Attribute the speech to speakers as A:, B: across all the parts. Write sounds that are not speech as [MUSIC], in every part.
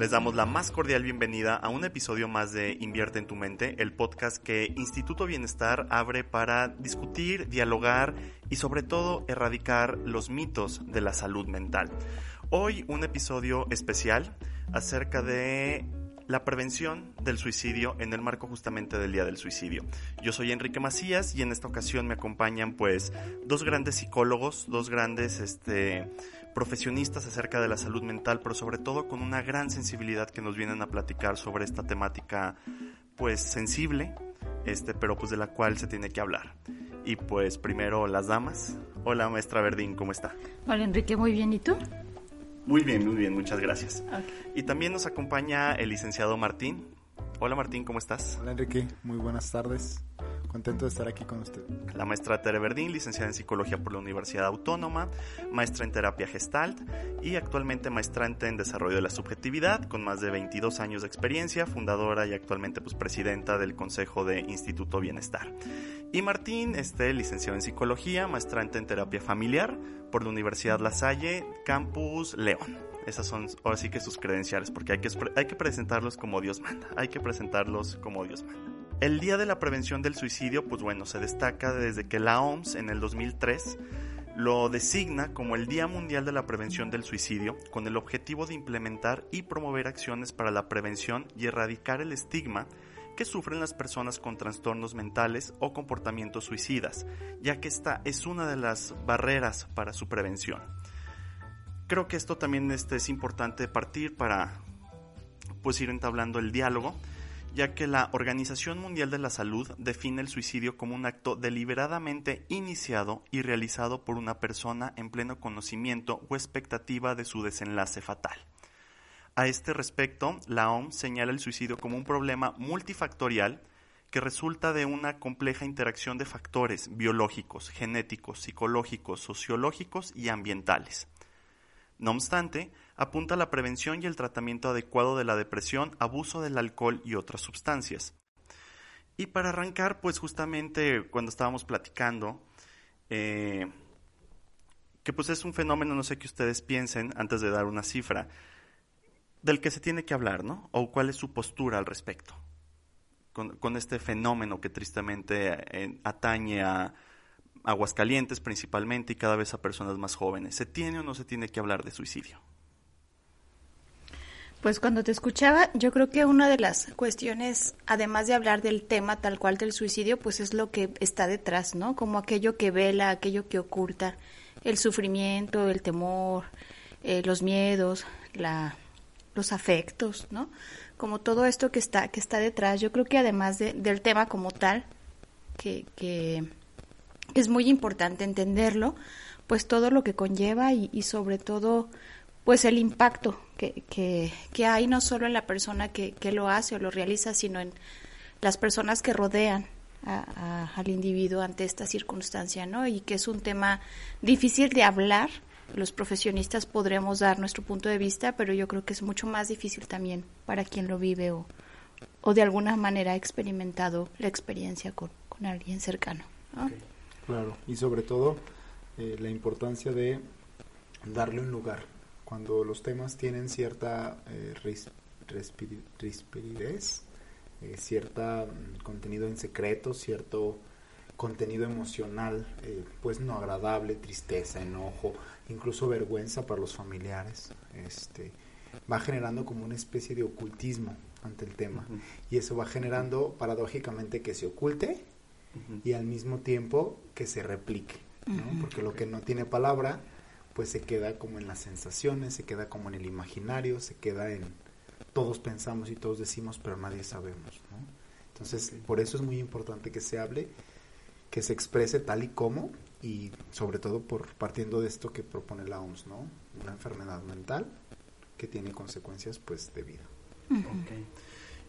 A: les damos la más cordial bienvenida a un episodio más de Invierte en tu mente, el podcast que Instituto Bienestar abre para discutir, dialogar y sobre todo erradicar los mitos de la salud mental. Hoy un episodio especial acerca de la prevención del suicidio en el marco justamente del Día del Suicidio. Yo soy Enrique Macías y en esta ocasión me acompañan pues dos grandes psicólogos, dos grandes este profesionistas acerca de la salud mental, pero sobre todo con una gran sensibilidad que nos vienen a platicar sobre esta temática pues sensible, este, pero pues de la cual se tiene que hablar. Y pues primero las damas. Hola maestra Verdín, ¿cómo está?
B: Hola Enrique, muy bien, ¿y tú?
A: Muy bien, muy bien, muchas gracias. Y también nos acompaña el licenciado Martín. Hola Martín, ¿cómo estás?
C: Hola Enrique, muy buenas tardes. Contento de estar aquí con usted.
A: La maestra Tere Verdín, licenciada en Psicología por la Universidad Autónoma, maestra en Terapia Gestalt y actualmente maestrante en Desarrollo de la Subjetividad, con más de 22 años de experiencia, fundadora y actualmente pues, presidenta del Consejo de Instituto Bienestar. Y Martín, este, licenciado en Psicología, maestrante en Terapia Familiar por la Universidad La Salle, Campus León. Esas son ahora sí que sus credenciales, porque hay que, hay que presentarlos como Dios manda. Hay que presentarlos como Dios manda. El Día de la Prevención del Suicidio, pues bueno, se destaca desde que la OMS en el 2003 lo designa como el Día Mundial de la Prevención del Suicidio, con el objetivo de implementar y promover acciones para la prevención y erradicar el estigma que sufren las personas con trastornos mentales o comportamientos suicidas, ya que esta es una de las barreras para su prevención. Creo que esto también este, es importante partir para pues ir entablando el diálogo ya que la Organización Mundial de la Salud define el suicidio como un acto deliberadamente iniciado y realizado por una persona en pleno conocimiento o expectativa de su desenlace fatal. A este respecto, la OMS señala el suicidio como un problema multifactorial que resulta de una compleja interacción de factores biológicos, genéticos, psicológicos, sociológicos y ambientales. No obstante, apunta a la prevención y el tratamiento adecuado de la depresión, abuso del alcohol y otras sustancias. Y para arrancar, pues justamente cuando estábamos platicando, eh, que pues es un fenómeno, no sé qué ustedes piensen antes de dar una cifra, del que se tiene que hablar, ¿no? O cuál es su postura al respecto, con, este fenómeno que tristemente eh, atañe a Aguascalientes principalmente y cada vez a personas más jóvenes. ¿Se tiene o no se tiene que hablar de suicidio?
B: Pues cuando te escuchaba, yo creo que una de las cuestiones, además de hablar del tema tal cual del suicidio, pues es lo que está detrás, ¿no? Como aquello que vela, aquello que oculta, el sufrimiento, el temor, eh, los miedos, la, los afectos, ¿no? Como todo esto que está, que está detrás. Yo creo que además del tema como tal, que, que es muy importante entenderlo, pues todo lo que conlleva y, y sobre todo pues el impacto que, que, hay no solo en la persona que, que, lo hace o lo realiza, sino en las personas que rodean al individuo ante esta circunstancia, ¿no? Y que es un tema difícil de hablar. Los profesionistas podremos dar nuestro punto de vista, pero yo creo que es mucho más difícil también para quien lo vive o, o de alguna manera ha experimentado la experiencia con, con alguien cercano.
C: Claro, y sobre todo eh, la importancia de darle un lugar cuando los temas tienen cierta eh, eh cierto mm, contenido en secreto, cierto contenido emocional, eh, pues no agradable, tristeza, enojo, incluso vergüenza para los familiares, este, va generando como una especie de ocultismo ante el tema. Y eso va generando paradójicamente que se oculte y al mismo tiempo que se replique, Porque lo que no tiene palabra, pues se queda como en las sensaciones, se queda como en el imaginario, se queda en todos pensamos y todos decimos, pero nadie sabemos, Entonces, por eso es muy importante que se hable, que se exprese tal y como y sobre todo por partiendo de esto que propone la OMS, ¿no? Una enfermedad mental que tiene consecuencias pues de vida.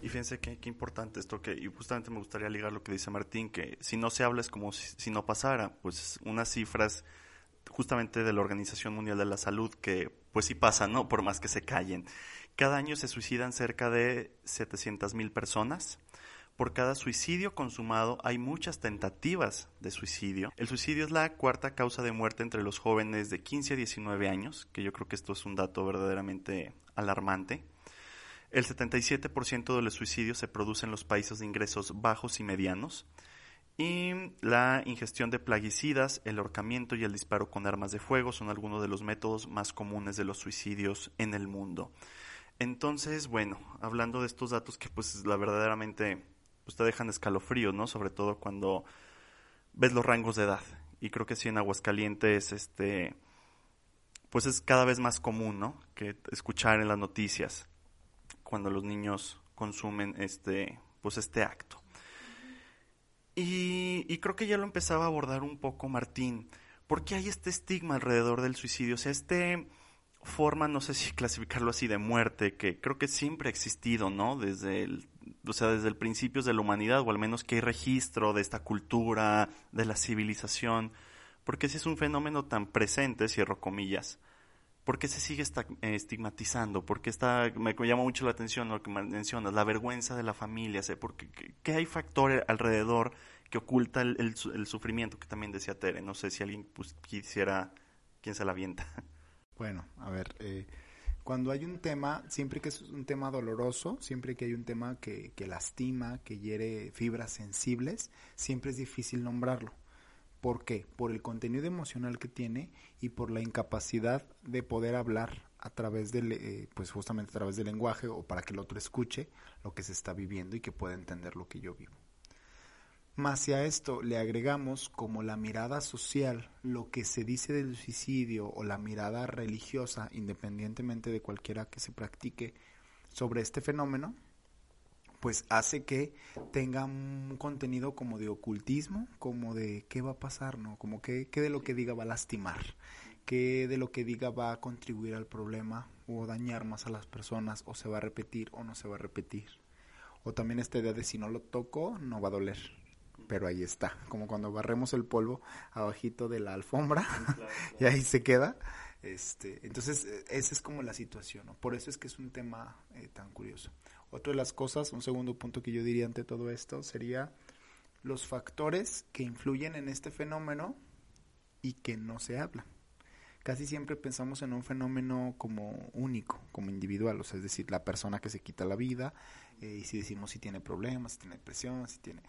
A: Y fíjense qué, importante esto que, y justamente me gustaría ligar lo que dice Martín, que si no se habla es como si, no pasara, pues unas cifras justamente de la Organización Mundial de la Salud que pues sí pasan, ¿no? Por más que se callen. Cada año se suicidan cerca de 700 mil personas. Por cada suicidio consumado hay muchas tentativas de suicidio. El suicidio es la cuarta causa de muerte entre los jóvenes de 15 a 19 años, que yo creo que esto es un dato verdaderamente alarmante. El 77% de los suicidios se producen en los países de ingresos bajos y medianos. Y la ingestión de plaguicidas, el ahorcamiento y el disparo con armas de fuego son algunos de los métodos más comunes de los suicidios en el mundo. Entonces, bueno, hablando de estos datos que pues la verdaderamente pues, te dejan escalofríos, ¿no? Sobre todo cuando ves los rangos de edad. Y creo que sí en Aguascalientes, este, pues es cada vez más común, ¿no? Que escuchar en las noticias cuando los niños consumen este, pues este acto. Y, creo que ya lo empezaba a abordar un poco Martín. ¿Por qué hay este estigma alrededor del suicidio? O sea, este forma, no sé si [LAUGHS] clasificarlo así, de muerte, que creo que siempre ha existido, ¿no? Desde el, o sea, desde el principio de la humanidad, o al menos que hay registro de esta cultura, de la civilización. Porque si es un fenómeno tan presente, cierro comillas, ¿Por qué se sigue eh, estigmatizando? ¿Por qué está, me llama mucho la atención lo que mencionas, la vergüenza de la familia? Porque, ¿Qué hay factor alrededor que oculta el, sufrimiento que también decía Tere? No sé si alguien pues, quisiera, ¿quién se la avienta? [LAUGHS]
C: Bueno, a ver, eh, cuando hay un tema, siempre que es un tema doloroso, siempre que hay un tema que, que lastima, que hiere fibras sensibles, siempre es difícil nombrarlo. ¿Por qué? Por el contenido emocional que tiene y por la incapacidad de poder hablar a través del, eh, pues justamente a través del lenguaje o para que el otro escuche lo que se está viviendo y que pueda entender lo que yo vivo. Más si a esto le agregamos como la mirada social, lo que se dice del suicidio o la mirada religiosa, independientemente de cualquiera que se practique sobre este fenómeno, pues hace que tenga un contenido como de ocultismo, como de qué va a pasar, ¿no? Como que, de lo que diga va a lastimar, qué de lo que diga va a contribuir al problema o dañar más a las personas, o se va a repetir o no se va a repetir. O también esta idea de si no lo toco, no va a doler. Pero ahí está, como cuando barremos el polvo abajito de la alfombra [LAUGHS] y ahí se queda. Este, entonces, e, esa es como la situación, ¿no? Por eso es que es un tema eh, tan curioso. Otra de las cosas, un segundo punto que yo diría ante todo esto sería los factores que influyen en este fenómeno y que no se habla. Casi siempre pensamos en un fenómeno como único, como individual, o sea, es decir, la persona que se quita la vida, eh, y si decimos si tiene problemas, si tiene depresión, si tiene...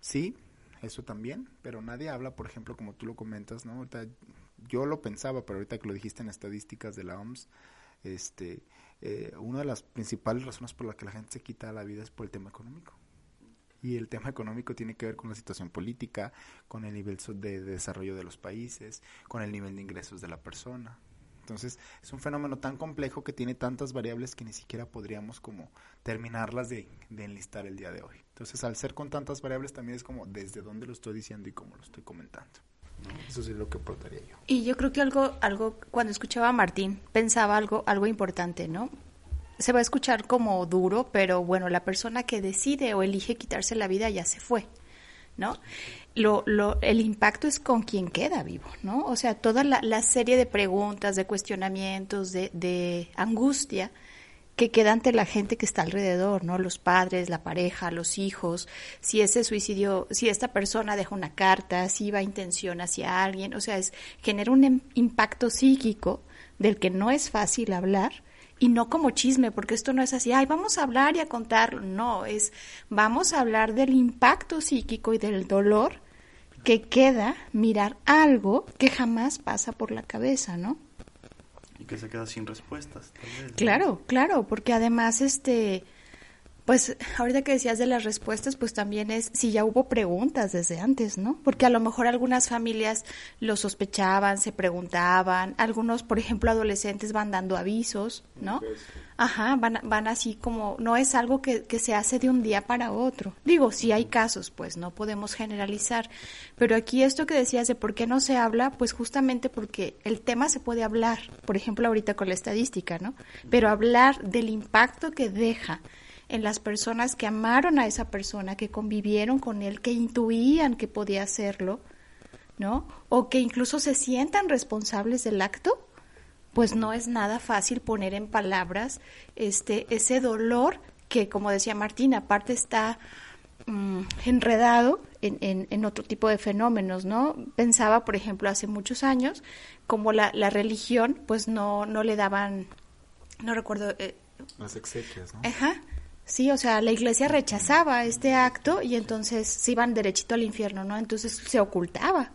C: Sí, eso también, pero nadie habla, por ejemplo, como tú lo comentas, ¿no? Yo lo pensaba, pero ahorita que lo dijiste en estadísticas de la OMS, este, eh, una de las principales razones por las que la gente se quita la vida es por el tema económico. Y el tema económico tiene que ver con la situación política, con el nivel de desarrollo de los países, con el nivel de ingresos de la persona. Entonces, es un fenómeno tan complejo que tiene tantas variables que ni siquiera podríamos como terminarlas de, de, enlistar el día de hoy. Entonces, al ser con tantas variables también es como desde dónde lo estoy diciendo y cómo lo estoy comentando. Eso sí es lo que aportaría yo.
B: Y yo creo que algo, algo, cuando escuchaba a Martín, pensaba algo, algo importante, ¿no? Se va a escuchar como duro, pero bueno, la persona que decide o elige quitarse la vida ya se fue, ¿no? Lo, lo, el impacto es con quien queda vivo, ¿no? O sea, toda la, la serie de preguntas, de cuestionamientos, de, de angustia que queda ante la gente que está alrededor, ¿no? Los padres, la pareja, los hijos, si ese suicidio, si esta persona deja una carta, si va intención hacia alguien, o sea, es genera un em, impacto psíquico del que no es fácil hablar y no como chisme, porque esto no es así, ay, vamos a hablar y a contarlo, no, es vamos a hablar del impacto psíquico y del dolor que queda mirar algo que jamás pasa por la cabeza, ¿no?
A: Que se queda sin respuestas.
B: Claro, claro, porque además este Pues ahorita que decías de las respuestas, pues también es si ya hubo preguntas desde antes, ¿no? Porque a lo mejor algunas familias lo sospechaban, se preguntaban, algunos, por ejemplo, adolescentes van dando avisos, ¿no? Ajá, van, van así como, no es algo que, que se hace de un día para otro. Digo, sí hay casos, pues no podemos generalizar, pero aquí esto que decías de por qué no se habla, pues justamente porque el tema se puede hablar, por ejemplo, ahorita con la estadística, ¿no? Pero hablar del impacto que deja en las personas que amaron a esa persona, que convivieron con él, que intuían que podía hacerlo, ¿no? O que incluso se sientan responsables del acto, pues no es nada fácil poner en palabras este ese dolor que, como decía Martina, aparte está mm, enredado en, en, en, otro tipo de fenómenos, ¿no? Pensaba, por ejemplo, hace muchos años, como la, la religión, pues no, no le daban, no recuerdo... Eh,
C: Las exequias, ¿no?
B: Ajá, Sí, o sea, la iglesia rechazaba este acto y entonces se iban derechito al infierno, ¿no? Entonces se ocultaba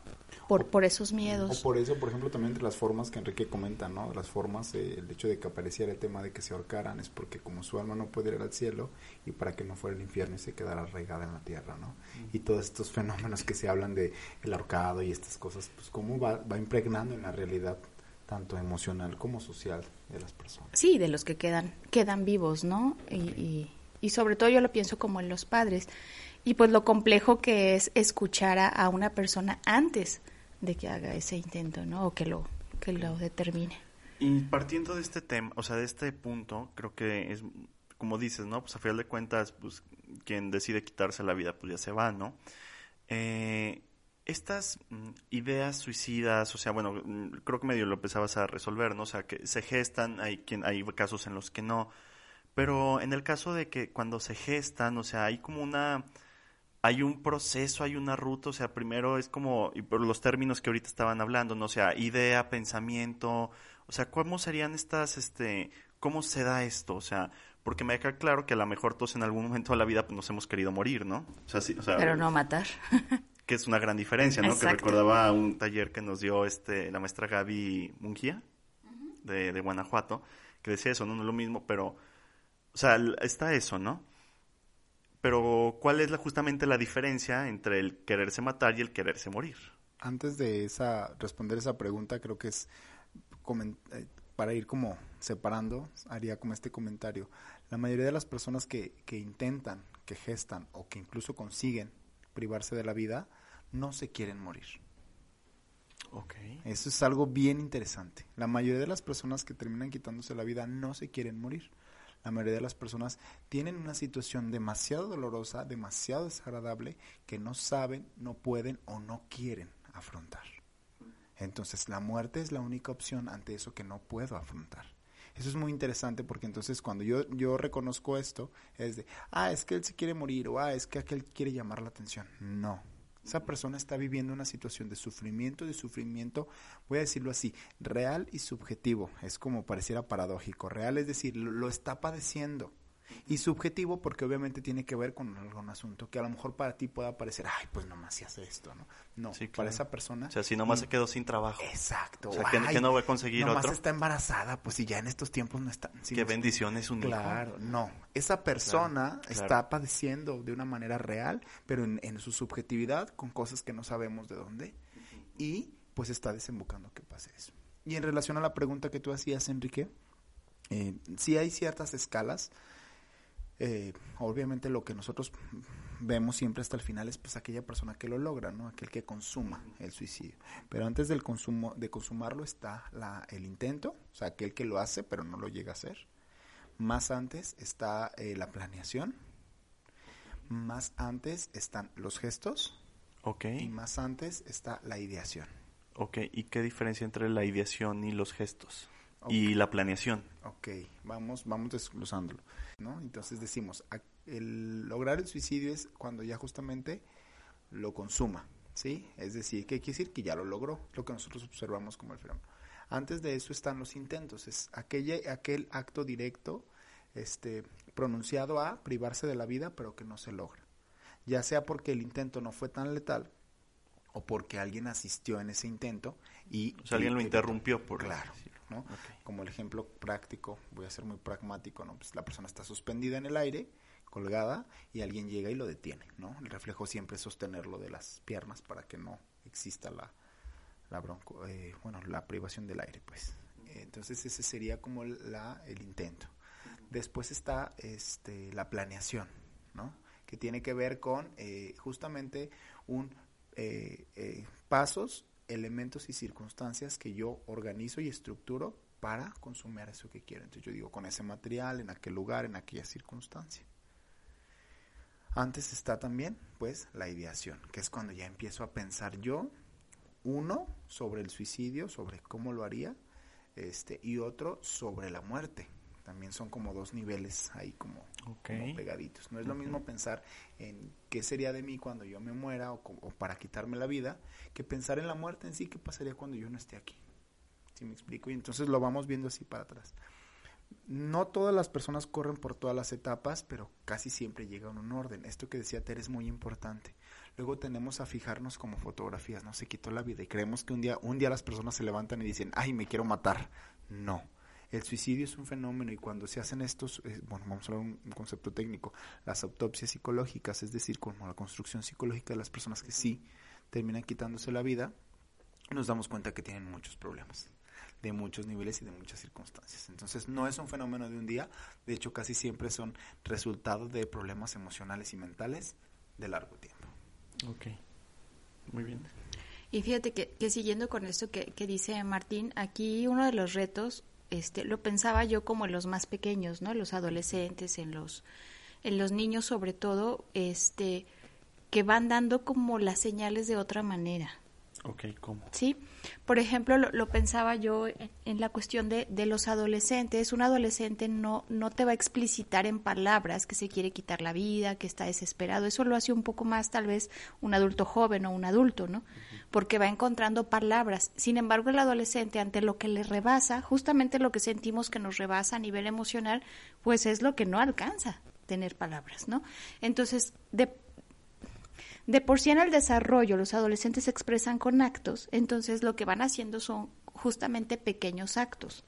B: por, por esos miedos.
C: O por eso, por ejemplo, también entre las formas que Enrique comenta, ¿no? Las formas, eh, el hecho de que apareciera el tema de que se ahorcaran es porque como su alma no puede ir al cielo y para que no fuera el infierno y se quedara arraigada en la tierra, ¿no? Y todos estos fenómenos que se hablan de el ahorcado y estas cosas, pues cómo va, va impregnando en la realidad tanto emocional como social de las personas.
B: Sí, de los que quedan, quedan vivos, ¿no? Y, y, y sobre todo yo lo pienso como en los padres. Y pues lo complejo que es escuchar a, a, una persona antes de que haga ese intento, ¿no? O que lo, que lo determine.
A: Y partiendo de este tema, o sea, de este punto, creo que es, como dices, ¿no? Pues a final de cuentas, pues quien decide quitarse la vida, pues ya se va, ¿no? Eh, estas mm, ideas suicidas, o sea, bueno, mm, creo que medio lo empezabas a resolver, ¿no? O sea, que se gestan, hay, quien, hay casos en los que no, pero en el caso de que cuando se gestan, o sea, hay como una, hay un proceso, hay una ruta, o sea, primero es como, y por los términos que ahorita estaban hablando, ¿no? O sea, idea, pensamiento, o sea, ¿cómo serían estas, este, cómo se da esto? O sea, porque me queda claro que a lo mejor todos en algún momento de la vida pues, nos hemos querido morir, ¿no?
B: O sea, sí, o sea, Pero no matar. [LAUGHS]
A: que es una gran diferencia, ¿no? Exacto. Que recordaba un taller que nos dio este la maestra Gaby Mungia de, de Guanajuato, que decía eso, no, no es lo mismo, pero o sea, está eso, ¿no? Pero, ¿cuál es la, justamente la diferencia entre el quererse matar y el quererse morir?
C: Antes de esa, responder esa pregunta, creo que es para ir como separando, haría como este comentario. La mayoría de las personas que, que intentan, que gestan o que incluso consiguen privarse de la vida, no se quieren morir.
A: Okay.
C: Eso es algo bien interesante. La mayoría de las personas que terminan quitándose la vida no se quieren morir la mayoría de las personas tienen una situación demasiado dolorosa, demasiado desagradable, que no saben, no pueden o no quieren afrontar. Entonces la muerte es la única opción ante eso que no puedo afrontar. Eso es muy interesante porque entonces cuando yo, yo reconozco esto, es de, ah, es que él se quiere morir o ah, es que aquel quiere llamar la atención. No, esa persona está viviendo una situación de sufrimiento, de sufrimiento, voy a decirlo así, real y subjetivo. Es como pareciera paradójico. Real es decir, lo está padeciendo. Y subjetivo porque obviamente tiene que ver con algún asunto que a lo mejor para ti pueda parecer, ay, pues nomás si hace esto, ¿no? No, sí, claro. para esa persona.
A: O sea, si nomás y, se quedó sin trabajo.
C: Exacto.
A: O sea, que, ay, que no va a conseguir
C: nomás
A: otro.
C: está embarazada, pues si ya en estos tiempos no está.
A: Si Qué no bendición es un
C: Claro,
A: hijo.
C: no. Esa persona claro, está padeciendo de una manera real, pero en, en su subjetividad, con cosas que no sabemos de dónde. Y pues está desembocando que pase eso. Y en relación a la pregunta que tú hacías, Enrique, eh, sí hay ciertas escalas. Eh, obviamente lo que nosotros vemos siempre hasta el final es pues aquella persona que lo logra, ¿no? Aquel que consuma el suicidio. Pero antes del consumo, de consumarlo está la, el intento, o sea, aquel que lo hace pero no lo llega a hacer. Más antes está eh, la planeación. Más antes están los gestos.
A: Ok.
C: Y más antes está la ideación.
A: Ok, ¿y qué diferencia entre la ideación y los gestos? Okay. Y la planeación.
C: Ok, vamos, vamos desglosándolo, ¿no? Entonces decimos, el lograr el suicidio es cuando ya justamente lo consuma, ¿sí? Es decir, ¿qué quiere decir? Que ya lo logró, lo que nosotros observamos como el fenómeno. Antes de eso están los intentos, es aquella, aquel acto directo, este, pronunciado a privarse de la vida, pero que no se logra. Ya sea porque el intento no fue tan letal, o porque alguien asistió en ese intento y...
A: O sea, alguien lo interrumpió por...
C: Claro, ¿no? Okay. Como el ejemplo práctico, voy a ser muy pragmático, ¿no? Pues la persona está suspendida en el aire colgada y alguien llega y lo detiene, ¿no? El reflejo siempre es sostenerlo de las piernas para que no exista la, la bronco, eh, bueno, la privación del aire, pues. Entonces ese sería como la, el intento. Después está este, la planeación, ¿no? Que tiene que ver con eh, justamente un eh, eh, pasos, elementos y circunstancias que yo organizo y estructuro para consumir eso que quiero. Entonces yo digo, con ese material, en aquel lugar, en aquella circunstancia. Antes está también, pues, la ideación, que es cuando ya empiezo a pensar yo, uno, sobre el suicidio, sobre cómo lo haría, este, y otro sobre la muerte. También son como dos niveles ahí como, pegaditos. No es lo mismo pensar en qué sería de mí cuando yo me muera o, o, para quitarme la vida, que pensar en la muerte en sí, qué pasaría cuando yo no esté aquí. ¿Sí me explico? Y entonces lo vamos viendo así para atrás no todas las personas corren por todas las etapas, pero casi siempre llega en un orden. Esto que decía Tere es muy importante. Luego tenemos a fijarnos como fotografías, no se quitó la vida y creemos que un día, un día las personas se levantan y dicen, ay, me quiero matar. No. El suicidio es un fenómeno y cuando se hacen estos, eh, bueno, vamos a hablar un, un concepto técnico, las autopsias psicológicas, es decir, como la construcción psicológica de las personas que sí terminan quitándose la vida, nos damos cuenta que tienen muchos problemas de muchos niveles y de muchas circunstancias. Entonces no es un fenómeno de un día, de hecho casi siempre son resultados de problemas emocionales y mentales de largo tiempo.
A: Ok, muy bien.
B: Y fíjate que, que siguiendo con esto que, que, dice Martín, aquí uno de los retos, este, lo pensaba yo como en los más pequeños, ¿no? Los adolescentes, en los, en los niños sobre todo, este, que van dando como las señales de otra manera.
A: Ok, ¿cómo?
B: Sí, por ejemplo, lo, lo pensaba yo en, en la cuestión de, de, los adolescentes. Un adolescente no, no te va a explicitar en palabras que se quiere quitar la vida, que está desesperado. Eso lo hace un poco más tal vez un adulto joven o un adulto, ¿no? Porque va encontrando palabras. Sin embargo, el adolescente, ante lo que le rebasa, justamente lo que sentimos que nos rebasa a nivel emocional, pues es lo que no alcanza tener palabras, ¿no? Entonces, de, de por sí en el desarrollo los adolescentes se expresan con actos, entonces lo que van haciendo son justamente pequeños actos,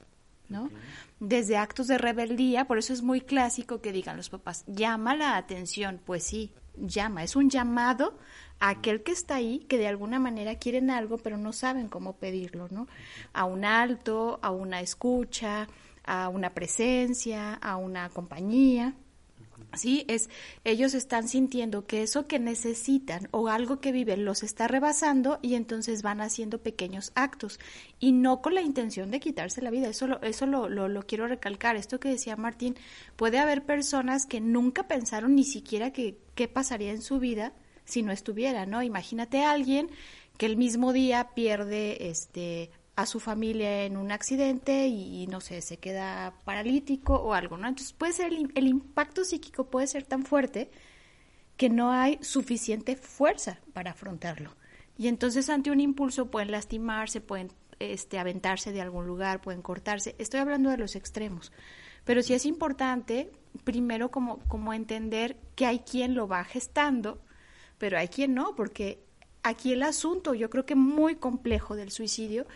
B: ¿no? Okay. Desde actos de rebeldía, por eso es muy clásico que digan los papás, llama la atención, pues sí, llama, es un llamado a aquel que está ahí, que de alguna manera quieren algo, pero no saben cómo pedirlo, ¿no? A un alto, a una escucha, a una presencia, a una compañía. Sí, es ellos están sintiendo que eso que necesitan o algo que viven los está rebasando y entonces van haciendo pequeños actos y no con la intención de quitarse la vida. Eso lo, eso lo, lo, lo quiero recalcar. Esto que decía Martín, puede haber personas que nunca pensaron ni siquiera que qué pasaría en su vida si no estuviera, ¿no? Imagínate a alguien que el mismo día pierde este a su familia en un accidente y, no sé, se queda paralítico o algo, ¿no? Entonces puede ser el, impacto psíquico puede ser tan fuerte que no hay suficiente fuerza para afrontarlo. Y entonces ante un impulso pueden lastimarse, pueden este, aventarse de algún lugar, pueden cortarse. Estoy hablando de los extremos. Pero sí es importante, primero, como, como entender que hay quien lo va gestando, pero hay quien no, porque aquí el asunto, yo creo que muy complejo del suicidio,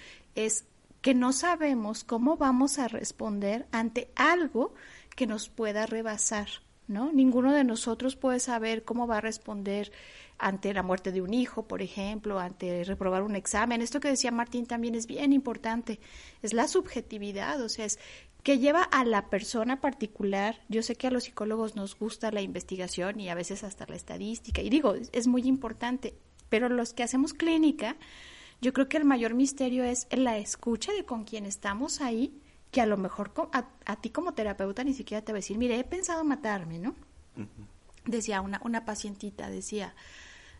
B: es que no sabemos cómo vamos a responder ante algo que nos pueda rebasar, ¿no? Ninguno de nosotros puede saber cómo va a responder ante la muerte de un hijo, por ejemplo, ante reprobar un examen. Esto que decía Martín también es bien importante, es la subjetividad, o sea, es que lleva a la persona particular. Yo sé que a los psicólogos nos gusta la investigación y a veces hasta la estadística, y digo, es muy importante, pero los que hacemos clínica, yo creo que el mayor misterio es la escucha de con quien estamos ahí, que a lo mejor a, a ti como terapeuta ni siquiera te va a decir, mire, he pensado matarme, ¿no? Uh -huh. Decía una, una pacientita, decía,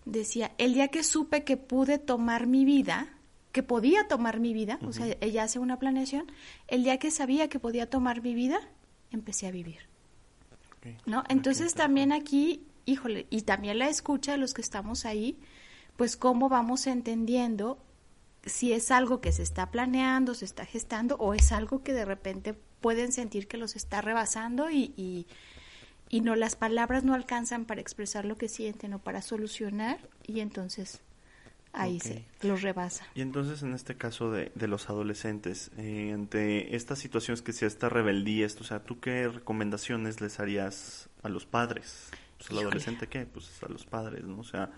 B: decía, el día que supe que pude tomar mi vida, que podía tomar mi vida, uh -huh. o sea, ella hace una planeación, el día que sabía que podía tomar mi vida, empecé a vivir. Okay. ¿No? Entonces okay. también aquí, híjole, y también la escucha de los que estamos ahí, pues cómo vamos entendiendo si es algo que se está planeando, se está gestando o es algo que de repente pueden sentir que los está rebasando y, y, y, no las palabras no alcanzan para expresar lo que sienten o para solucionar y entonces ahí se los rebasa.
A: Y entonces en este caso de, de los adolescentes, eh, ante estas situaciones que sea esta rebeldía, esto, o sea, ¿tú qué recomendaciones les harías a los padres? Pues al adolescente qué? Pues a los padres, ¿no? O sea,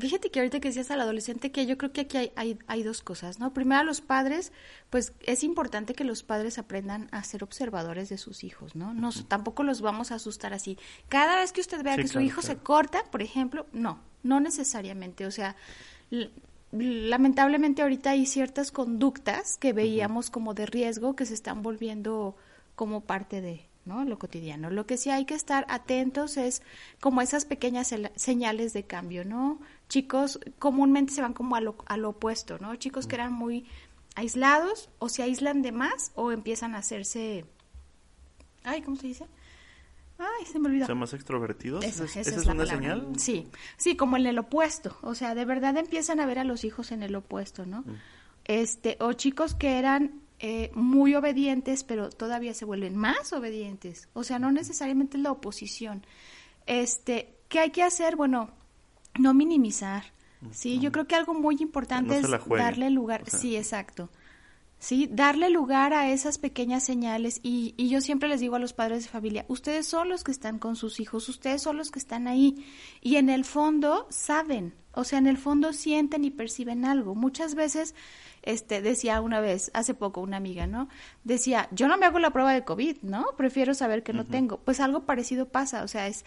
B: Fíjate que ahorita que decías al adolescente, que yo creo que aquí hay, hay, hay, dos cosas, ¿no? Primero, los padres, pues es importante que los padres aprendan a ser observadores de sus hijos, ¿no? no Tampoco los vamos a asustar así. Cada vez que usted vea que su hijo se corta, por ejemplo, no, no necesariamente. O sea, lamentablemente ahorita hay ciertas conductas que veíamos como de riesgo que se están volviendo como parte de, ¿no? Lo cotidiano. Lo que sí hay que estar atentos es como esas pequeñas señales de cambio, ¿no? Chicos comúnmente se van como a lo, opuesto, ¿no? Chicos que eran muy aislados o se aíslan de más o empiezan a hacerse... Ay, ¿cómo se dice? Ay, se me olvidó.
A: ¿Son más extrovertidos? Esa, es, una señal?
B: Sí, sí, como en el opuesto. O sea, de verdad empiezan a ver a los hijos en el opuesto, ¿no? Mm. Este, o chicos que eran eh, muy obedientes, pero todavía se vuelven más obedientes. O sea, no necesariamente la oposición. Este, ¿qué hay que hacer? Bueno, no minimizar. Sí, yo creo que algo muy importante es darle lugar. Sí, exacto. ¿Sí? Darle lugar a esas pequeñas señales y, y, yo siempre les digo a los padres de familia, ustedes son los que están con sus hijos, ustedes son los que están ahí y en el fondo saben, o sea, en el fondo sienten y perciben algo. Muchas veces, este, decía una vez, hace poco una amiga, ¿no? Decía, yo no me hago la prueba de COVID, ¿no? Prefiero saber que no tengo. Pues algo parecido pasa, o sea, es,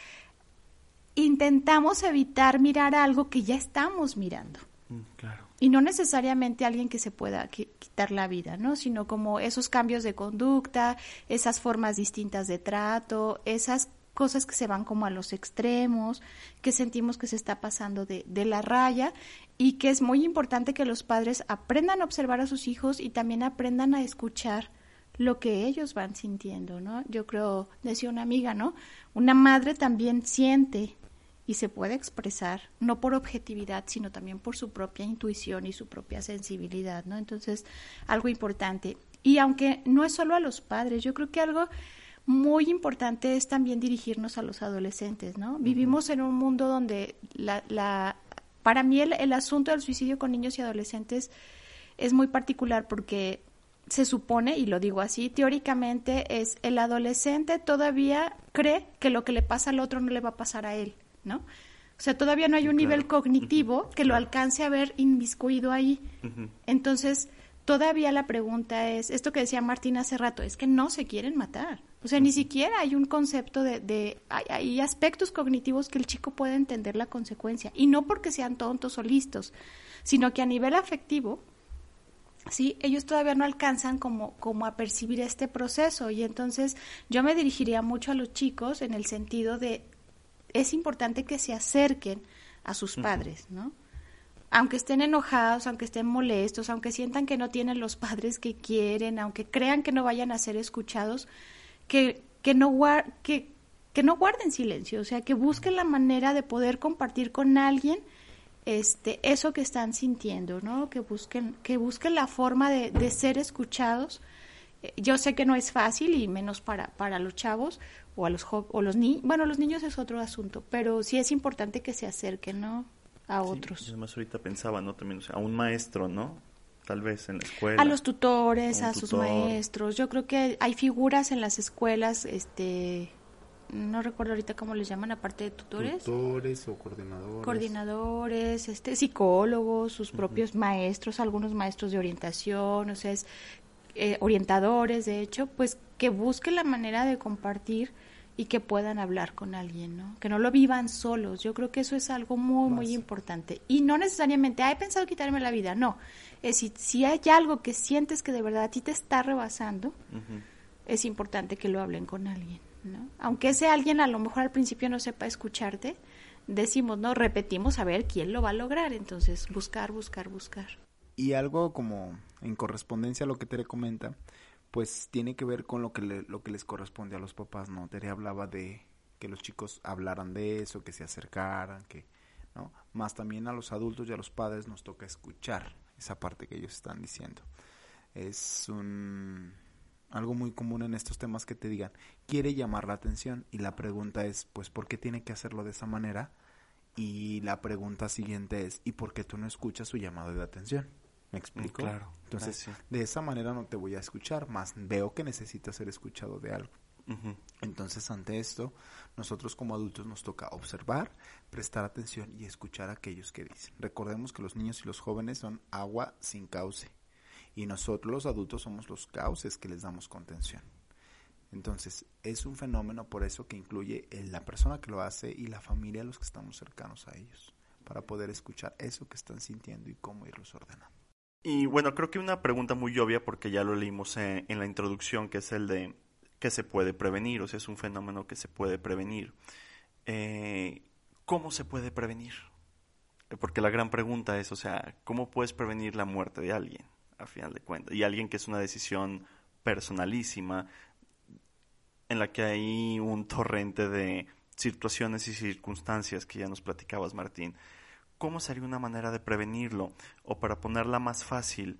B: intentamos evitar mirar algo que ya estamos mirando. Mm, claro y no necesariamente alguien que se pueda quitar la vida, ¿no? Sino como esos cambios de conducta, esas formas distintas de trato, esas cosas que se van como a los extremos, que sentimos que se está pasando de, de la raya y que es muy importante que los padres aprendan a observar a sus hijos y también aprendan a escuchar lo que ellos van sintiendo, ¿no? Yo creo, decía una amiga, ¿no? Una madre también siente y se puede expresar, no por objetividad, sino también por su propia intuición y su propia sensibilidad, ¿no? Entonces, algo importante. Y aunque no es solo a los padres, yo creo que algo muy importante es también dirigirnos a los adolescentes, ¿no? Vivimos en un mundo donde la, la para mí el, el asunto del suicidio con niños y adolescentes es muy particular porque se supone, y lo digo así, teóricamente es el adolescente todavía cree que lo que le pasa al otro no le va a pasar a él. ¿No? O sea, todavía no hay un nivel cognitivo que lo alcance a ver inmiscuido ahí. Entonces, todavía la pregunta es, esto que decía Martín hace rato, es que no se quieren matar. O sea, ni siquiera hay un concepto de, de hay, aspectos cognitivos que el chico puede entender la consecuencia. Y no porque sean tontos o listos, sino que a nivel afectivo, sí, ellos todavía no alcanzan como, como a percibir este proceso. Y entonces yo me dirigiría mucho a los chicos en el sentido de es importante que se acerquen a sus padres, ¿no? Aunque estén enojados, aunque estén molestos, aunque sientan que no tienen los padres que quieren, aunque crean que no vayan a ser escuchados, que, que, no, que, que no guarden silencio, o sea, que busquen la manera de poder compartir con alguien este, eso que están sintiendo, ¿no? Que busquen, que busquen la forma de, de ser escuchados. Yo sé que no es fácil y menos para, para los chavos, o a los o los niños, bueno, los niños es otro asunto, pero sí es importante que se acerquen, ¿no? A otros.
A: además ahorita pensaba, ¿no? También, o sea, a un maestro, ¿no? Tal vez en la escuela.
B: A los tutores, a, sus maestros. Yo creo que hay figuras en las escuelas, este, no recuerdo ahorita cómo les llaman, aparte de tutores.
C: Tutores o coordinadores.
B: Coordinadores, este, psicólogos, sus propios maestros, algunos maestros de orientación, o sea, es, eh, orientadores, de hecho, pues que busquen la manera de compartir y que puedan hablar con alguien, ¿no? Que no lo vivan solos. Yo creo que eso es algo muy, muy importante. Y no necesariamente, he pensado quitarme la vida, no. Es si, si hay algo que sientes que de verdad a ti te está rebasando, es importante que lo hablen con alguien, ¿no? Aunque ese alguien a lo mejor al principio no sepa escucharte, decimos, ¿no? Repetimos a ver quién lo va a lograr. Entonces, buscar, buscar, buscar.
C: Y algo como en correspondencia a lo que Tere comenta, pues tiene que ver con lo que, lo que les corresponde a los papás, ¿no? Tere hablaba de que los chicos hablaran de eso, que se acercaran, que, ¿no? Más también a los adultos y a los padres nos toca escuchar esa parte que ellos están diciendo. Es un algo muy común en estos temas que te digan, quiere llamar la atención y la pregunta es, pues, ¿por qué tiene que hacerlo de esa manera? Y la pregunta siguiente es, ¿y por qué tú no escuchas su llamado de atención? ¿Me explico?
A: Claro.
C: Entonces,
A: Ah,
C: de esa manera no te voy a escuchar, más veo que necesitas ser escuchado de algo. Entonces, ante esto, nosotros como adultos nos toca observar, prestar atención y escuchar a aquellos que dicen. Recordemos que los niños y los jóvenes son agua sin cauce y nosotros los adultos somos los cauces que les damos contención. Entonces, es un fenómeno por eso que incluye en la persona que lo hace y la familia, los que estamos cercanos a ellos, para poder escuchar eso que están sintiendo y cómo irlos ordenando.
A: Y bueno, creo que una pregunta muy obvia, porque ya lo leímos en, en la introducción, que es el de qué se puede prevenir, o sea, es un fenómeno que se puede prevenir. Eh, ¿Cómo se puede prevenir? Eh, Porque la gran pregunta es, o sea, ¿cómo puedes prevenir la muerte de alguien, a final de cuentas? Y alguien que es una decisión personalísima, en la que hay un torrente de situaciones y circunstancias que ya nos platicabas, Martín. ¿Cómo sería una manera de prevenirlo? O para ponerla más fácil,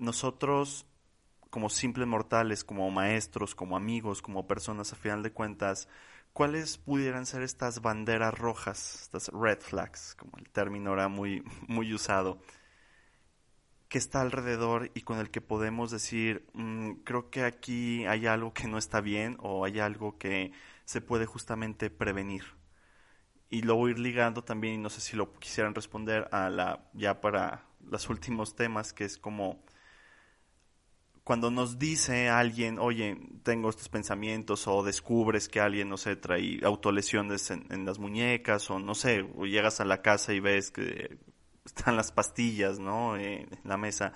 A: nosotros como simples mortales, como maestros, como amigos, como personas, a final de cuentas, ¿cuáles pudieran ser estas banderas rojas, estas red flags, como el término era muy, [LAUGHS] muy usado, que está alrededor y con el que podemos decir, "Mm, creo que aquí hay algo que no está bien o hay algo que se puede justamente prevenir? Y lo voy a ir ligando también, y no sé si lo quisieran responder a la, ya para los últimos temas, que es como cuando nos dice alguien, oye, tengo estos pensamientos, o descubres que alguien, no sé, trae autolesiones en, las muñecas, o no sé, o llegas a la casa y ves que están las pastillas, ¿no? En la mesa.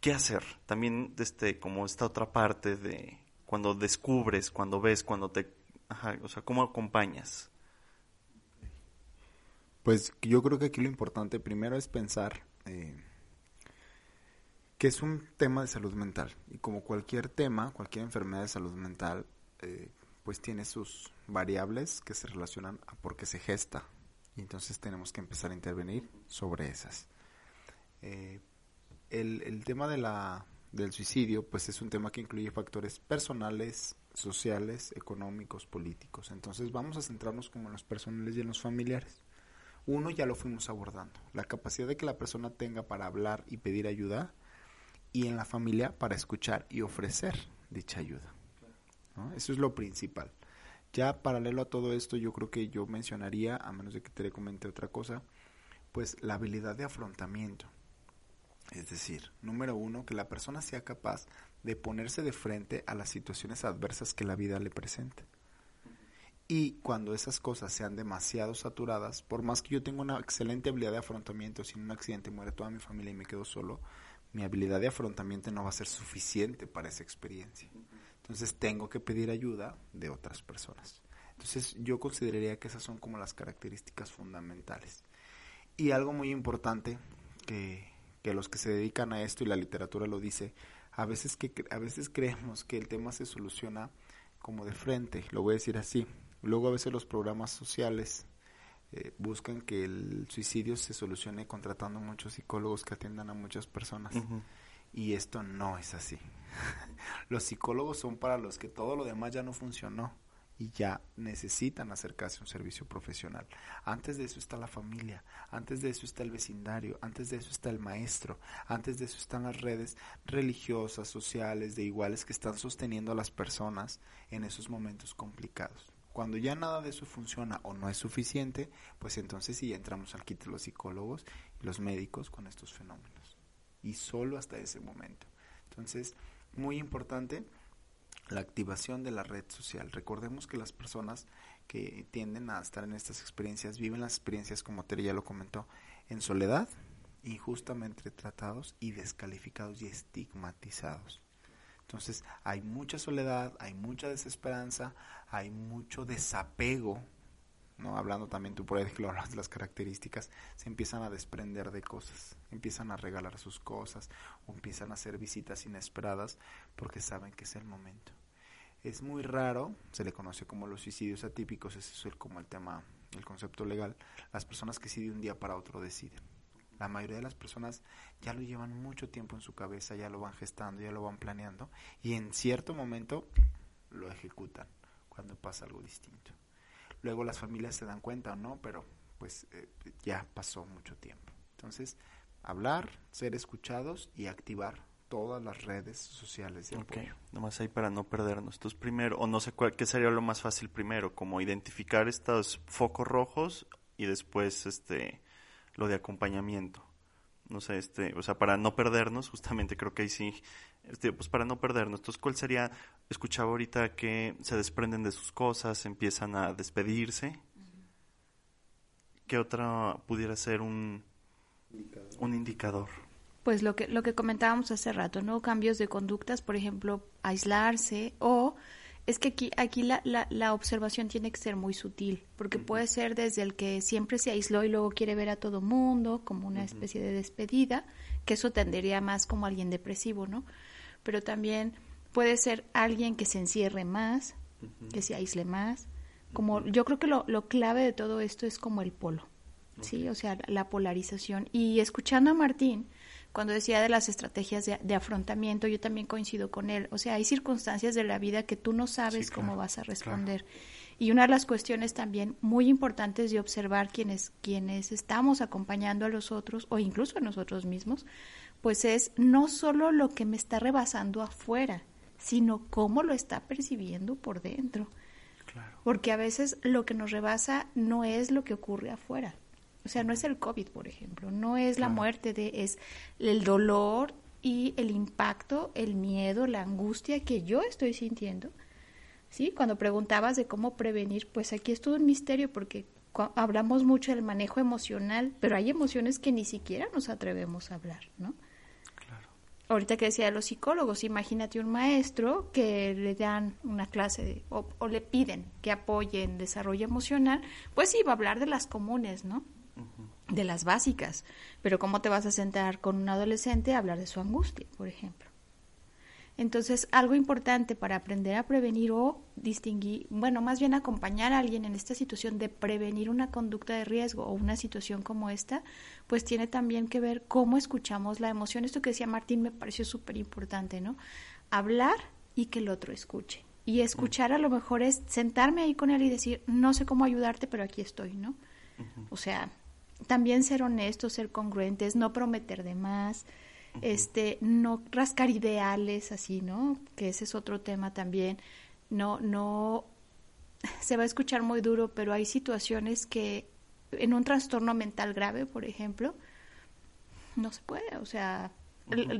A: ¿Qué hacer? También, este, como esta otra parte de cuando descubres, cuando ves, cuando te, ajá, o sea, ¿cómo acompañas?
C: Pues yo creo que aquí lo importante primero es pensar eh, que es un tema de salud mental y como cualquier tema, cualquier enfermedad de salud mental, eh, pues tiene sus variables que se relacionan a por qué se gesta y entonces tenemos que empezar a intervenir sobre esas. Eh, el, el tema de la, del suicidio pues es un tema que incluye factores personales, sociales, económicos, políticos. Entonces vamos a centrarnos como en los personales y en los familiares. Uno ya lo fuimos abordando, la capacidad de que la persona tenga para hablar y pedir ayuda y en la familia para escuchar y ofrecer dicha ayuda. Eso es lo principal. Ya paralelo a todo esto, yo creo que yo mencionaría, a menos de que te comente otra cosa, pues la habilidad de afrontamiento. Es decir, número uno, que la persona sea capaz de ponerse de frente a las situaciones adversas que la vida le presenta. Y cuando esas cosas sean demasiado saturadas, por más que yo tenga una excelente habilidad de afrontamiento, si en un accidente muere toda mi familia y me quedo solo, mi habilidad de afrontamiento no va a ser suficiente para esa experiencia. Entonces tengo que pedir ayuda de otras personas. Entonces yo consideraría que esas son como las características fundamentales. Y algo muy importante que, que los que se dedican a esto y la literatura lo dice, a veces, que, a veces creemos que el tema se soluciona como de frente, lo voy a decir así. Luego a veces los programas sociales eh, buscan que el suicidio se solucione contratando muchos psicólogos que atiendan a muchas personas. Y esto no es así. [LAUGHS] los psicólogos son para los que todo lo demás ya no funcionó y ya necesitan acercarse a un servicio profesional. Antes de eso está la familia, antes de eso está el vecindario, antes de eso está el maestro, antes de eso están las redes religiosas, sociales, de iguales que están sosteniendo a las personas en esos momentos complicados. Cuando ya nada de eso funciona o no es suficiente, pues entonces sí entramos al kit de los psicólogos y los médicos con estos fenómenos. Y solo hasta ese momento. Entonces, muy importante la activación de la red social. Recordemos que las personas que tienden a estar en estas experiencias viven las experiencias, como Tere ya lo comentó, en soledad, injustamente tratados y descalificados y estigmatizados. Entonces hay mucha soledad, hay mucha desesperanza, hay mucho desapego, ¿no? Hablando también tú por ahí de [LAUGHS] las características, se empiezan a desprender de cosas, empiezan a regalar sus cosas o empiezan a hacer visitas inesperadas porque saben que es el momento. Es muy raro, se le conoce como los suicidios atípicos, ese es como el tema, el concepto legal, las personas que sí de un día para otro deciden. La mayoría de las personas ya lo llevan mucho tiempo en su cabeza, ya lo van gestando, ya lo van planeando y en cierto momento lo ejecutan cuando pasa algo distinto. Luego las familias se dan cuenta, ¿no? Pero pues eh, ya pasó mucho tiempo. Entonces, hablar, ser escuchados y activar todas las redes sociales de
A: Ok,
C: apoyo.
A: nomás ahí para no perdernos. Entonces, primero, o no sé cuál, qué sería lo más fácil primero, como identificar estos focos rojos y después este lo de acompañamiento. No sé, este, o sea, para no perdernos, justamente creo que ahí sí, este, pues para no perdernos. Entonces, ¿cuál sería? Escuchaba ahorita que se desprenden de sus cosas, empiezan a despedirse. ¿Qué otra pudiera ser un, un indicador?
B: Pues lo que, lo que comentábamos hace rato, ¿no? Cambios de conductas, por ejemplo, aislarse o... Es que aquí, aquí la, la, la observación tiene que ser muy sutil, porque puede ser desde el que siempre se aisló y luego quiere ver a todo mundo, como una especie de despedida, que eso tendería más como alguien depresivo, ¿no? Pero también puede ser alguien que se encierre más, que se aísle más. Como yo creo que lo, lo clave de todo esto es como el polo, ¿sí? O sea, la polarización. Y escuchando a Martín, cuando decía de las estrategias de, de, afrontamiento, yo también coincido con él. O sea, hay circunstancias de la vida que tú no sabes
A: Sí, claro,
B: cómo vas a responder.
A: claro.
B: Y una de las cuestiones también muy importantes de observar quienes, quienes estamos acompañando a los otros o incluso a nosotros mismos, pues es no solo lo que me está rebasando afuera, sino cómo lo está percibiendo por dentro.
A: Claro.
B: Porque a veces lo que nos rebasa no es lo que ocurre afuera. O sea, no es el COVID, por ejemplo, no es la muerte, de, es el dolor y el impacto, el miedo, la angustia que yo estoy sintiendo. ¿Sí? Cuando preguntabas de cómo prevenir, pues aquí es todo un misterio porque hablamos mucho del manejo emocional, pero hay emociones que ni siquiera nos atrevemos a hablar, ¿no?
A: Claro.
B: ahorita que decía de los psicólogos, imagínate un maestro que le dan una clase de- o, o le piden que apoye en desarrollo emocional, pues sí, va a hablar de las comunes, ¿no? De las básicas. Pero ¿cómo te vas a sentar con un adolescente a hablar de su angustia, por ejemplo? Entonces, algo importante para aprender a prevenir o distinguir, bueno, más bien acompañar a alguien en esta situación de prevenir una conducta de riesgo o una situación como esta, pues tiene también que ver cómo escuchamos la emoción. Esto que decía Martín me pareció súper importante, ¿no? Hablar y que el otro escuche. Y escuchar a lo mejor es sentarme ahí con él y decir, no sé cómo ayudarte, pero aquí estoy, ¿no? O sea, también ser honestos, ser congruentes, no prometer de más, este, no rascar ideales así, ¿no? Que ese es otro tema también. No, no, [LAUGHS] se va a escuchar muy duro, pero hay situaciones que en un trastorno mental grave, por ejemplo, no se puede, o sea,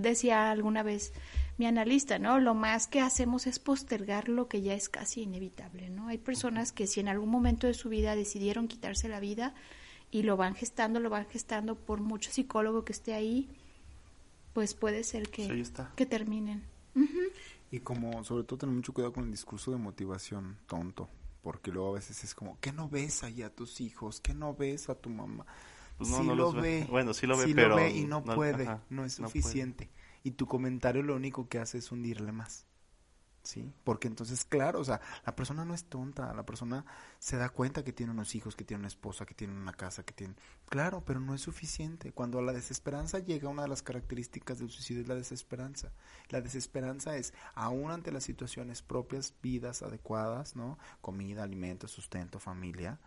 B: decía alguna vez mi analista, ¿no? Lo más que hacemos es postergar lo que ya es casi inevitable, ¿no? Hay personas que si en algún momento de su vida decidieron quitarse la vida y lo van gestando, lo van gestando por mucho psicólogo que esté ahí, pues puede ser que, que terminen.
C: Y como, sobre todo, tener mucho cuidado con el discurso de motivación tonto. Porque luego a veces es como, ¿qué no ves ahí a tus hijos? ¿Qué no ves a tu mamá?
A: Pues no,
C: sí
A: no
C: lo
A: ve.
C: ve.
A: Bueno, sí lo ve,
C: sí
A: pero
C: ve y no,
A: no-
C: puede.
A: ajá,
C: no es
A: no puede.
C: suficiente. Y tu comentario lo único que hace es hundirle más. ¿Sí? Porque entonces, claro, o sea, la persona no es tonta. La persona se da cuenta que tiene unos hijos, que tiene una esposa, que tiene una casa, que tiene... Claro, pero no es suficiente. Cuando a la desesperanza llega, una de las características del suicidio es la desesperanza. La desesperanza es, aún ante las situaciones propias, vidas adecuadas, ¿no? Comida, alimento, sustento, familia,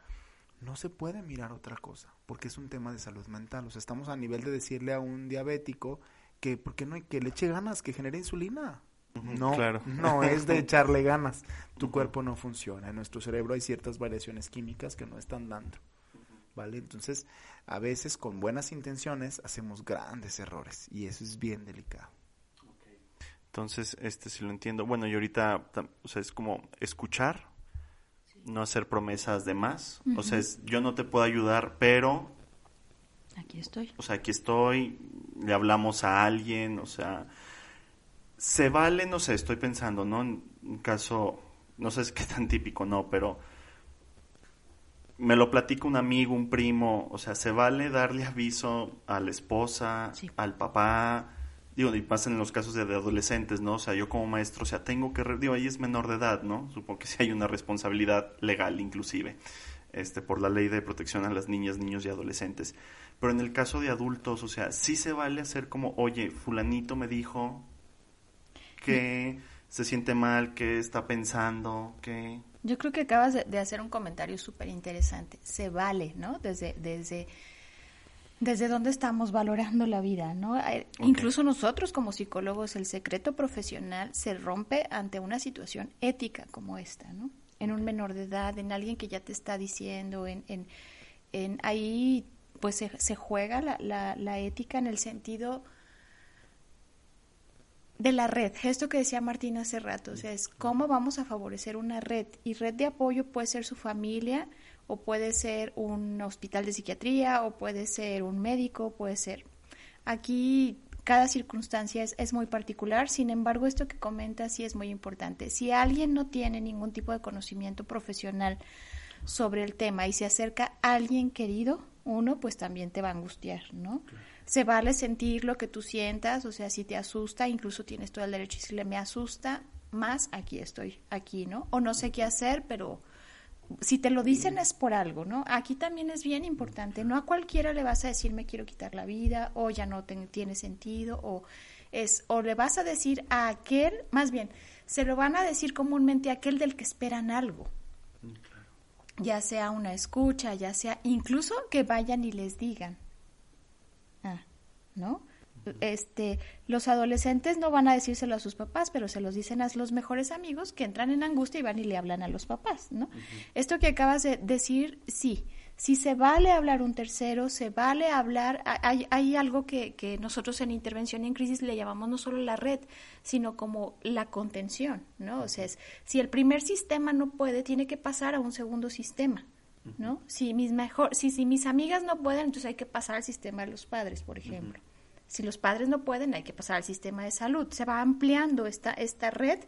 C: no se puede mirar otra cosa, porque es un tema de salud mental. O sea, estamos a nivel de decirle a un diabético que, ¿por qué no que le eche ganas, que genere insulina? No,
A: claro.
C: no es de [LAUGHS] echarle ganas. Tu cuerpo no funciona. En nuestro cerebro hay ciertas variaciones químicas que no están dando. ¿Vale? Entonces, a veces con buenas intenciones hacemos grandes errores y eso es bien delicado.
A: Entonces, este, si lo entiendo. Bueno, y ahorita, o sea, es como escuchar, no hacer promesas de más. O sea, es, yo no te puedo ayudar, pero,
B: Aquí estoy.
A: o sea, aquí estoy, le hablamos a alguien, o sea, se vale, no sé, estoy pensando, ¿no? En un caso, no sé si qué [LAUGHS] tan típico, no, pero me lo platica un amigo, un primo, o sea, se vale darle aviso a la esposa,
B: Sí.
A: al papá, digo, y pasa en los casos de, de adolescentes, ¿no? O sea, yo como maestro, o sea, tengo que, digo, ahí es menor de edad, ¿no? Supongo que sí hay una responsabilidad legal, inclusive, este, por la ley de protección a las niñas, niños y adolescentes. Pero en el caso de adultos, o sea, sí se vale hacer como, oye, fulanito me dijo que se siente mal, que está pensando, que...
B: Yo creo que acabas de, hacer un comentario súper interesante. Se vale, ¿no? Desde, desde, desde dónde estamos valorando la vida, ¿no? Incluso nosotros como psicólogos, el secreto profesional se rompe ante una situación ética como esta, ¿no? En un menor de edad, en alguien que ya te está diciendo, en, en, en ahí pues se, se juega la, la, la ética en el sentido de la red, esto que decía Martín hace rato, o sea, es cómo vamos a favorecer una red. Y red de apoyo puede ser su familia, o puede ser un hospital de psiquiatría, o puede ser un médico, puede ser. Aquí cada circunstancia es, es muy particular, sin embargo, esto que comenta sí es muy importante. Si alguien no tiene ningún tipo de conocimiento profesional sobre el tema y se acerca a alguien querido, uno pues también te va a angustiar, ¿no? Se vale sentir lo que tú sientas, o sea, si te asusta, incluso tienes todo el derecho y decirle, me asusta más, aquí estoy, aquí, ¿no? O no sé qué hacer, pero si te lo dicen es por algo, ¿no? Aquí también es bien importante, no a cualquiera le vas a decir, me quiero quitar la vida, o ya no tiene sentido, o es, o le vas a decir a aquel, más bien, se lo van a decir comúnmente a aquel del que esperan algo. Ya sea una escucha, ya sea incluso que vayan y les digan, ¿no? Este, los adolescentes no van a decírselo a sus papás, pero se los dicen a los mejores amigos que entran en angustia y van y le hablan a los papás, ¿no? Esto que acabas de decir, sí, si se vale hablar un tercero, se vale hablar, hay, hay algo que, que, nosotros en intervención y en crisis le llamamos no solo la red, sino como la contención, ¿no? O sea, es, si el primer sistema no puede, tiene que pasar a un segundo sistema, ¿no? Si mis mejor, si, si mis amigas no pueden, entonces hay que pasar al sistema de los padres, por ejemplo. Si los padres no pueden, hay que pasar al sistema de salud. Se va ampliando esta, esta red,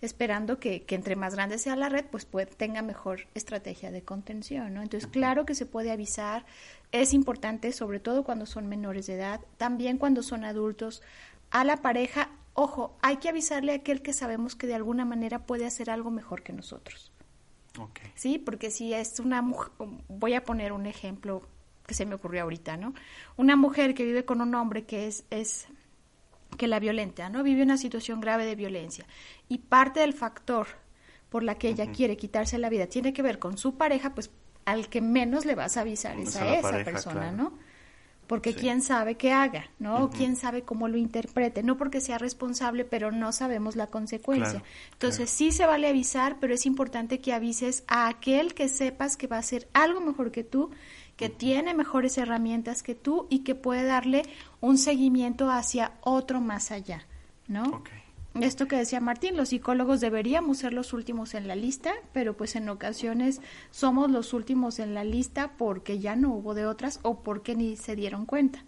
B: esperando que, que entre más grande sea la red, pues tenga mejor estrategia de contención, ¿no? Entonces, claro que se puede avisar, es importante, sobre todo cuando son menores de edad, también cuando son adultos, a la pareja, ojo, hay que avisarle a aquel que sabemos que de alguna manera puede hacer algo mejor que nosotros. Sí, porque si es una mujer, voy a poner un ejemplo que se me ocurrió ahorita, ¿no? Una mujer que vive con un hombre que es, es que la violenta, ¿no? Vive una situación grave de violencia y parte del factor por la que ella quiere quitarse la vida tiene que ver con su pareja, pues al que menos le vas a avisar es a, esa persona, ¿no? Porque quién sabe qué haga, ¿no? quién sabe cómo lo interprete, no porque sea responsable, pero no sabemos la consecuencia. Entonces sí se vale avisar, pero es importante que avises a aquel que sepas que va a hacer algo mejor que tú, que tiene mejores herramientas que tú y que puede darle un seguimiento hacia otro más allá, ¿no? Esto que decía Martín, los psicólogos deberíamos ser los últimos en la lista, pero pues en ocasiones somos los últimos en la lista porque ya no hubo de otras o porque ni se dieron cuenta.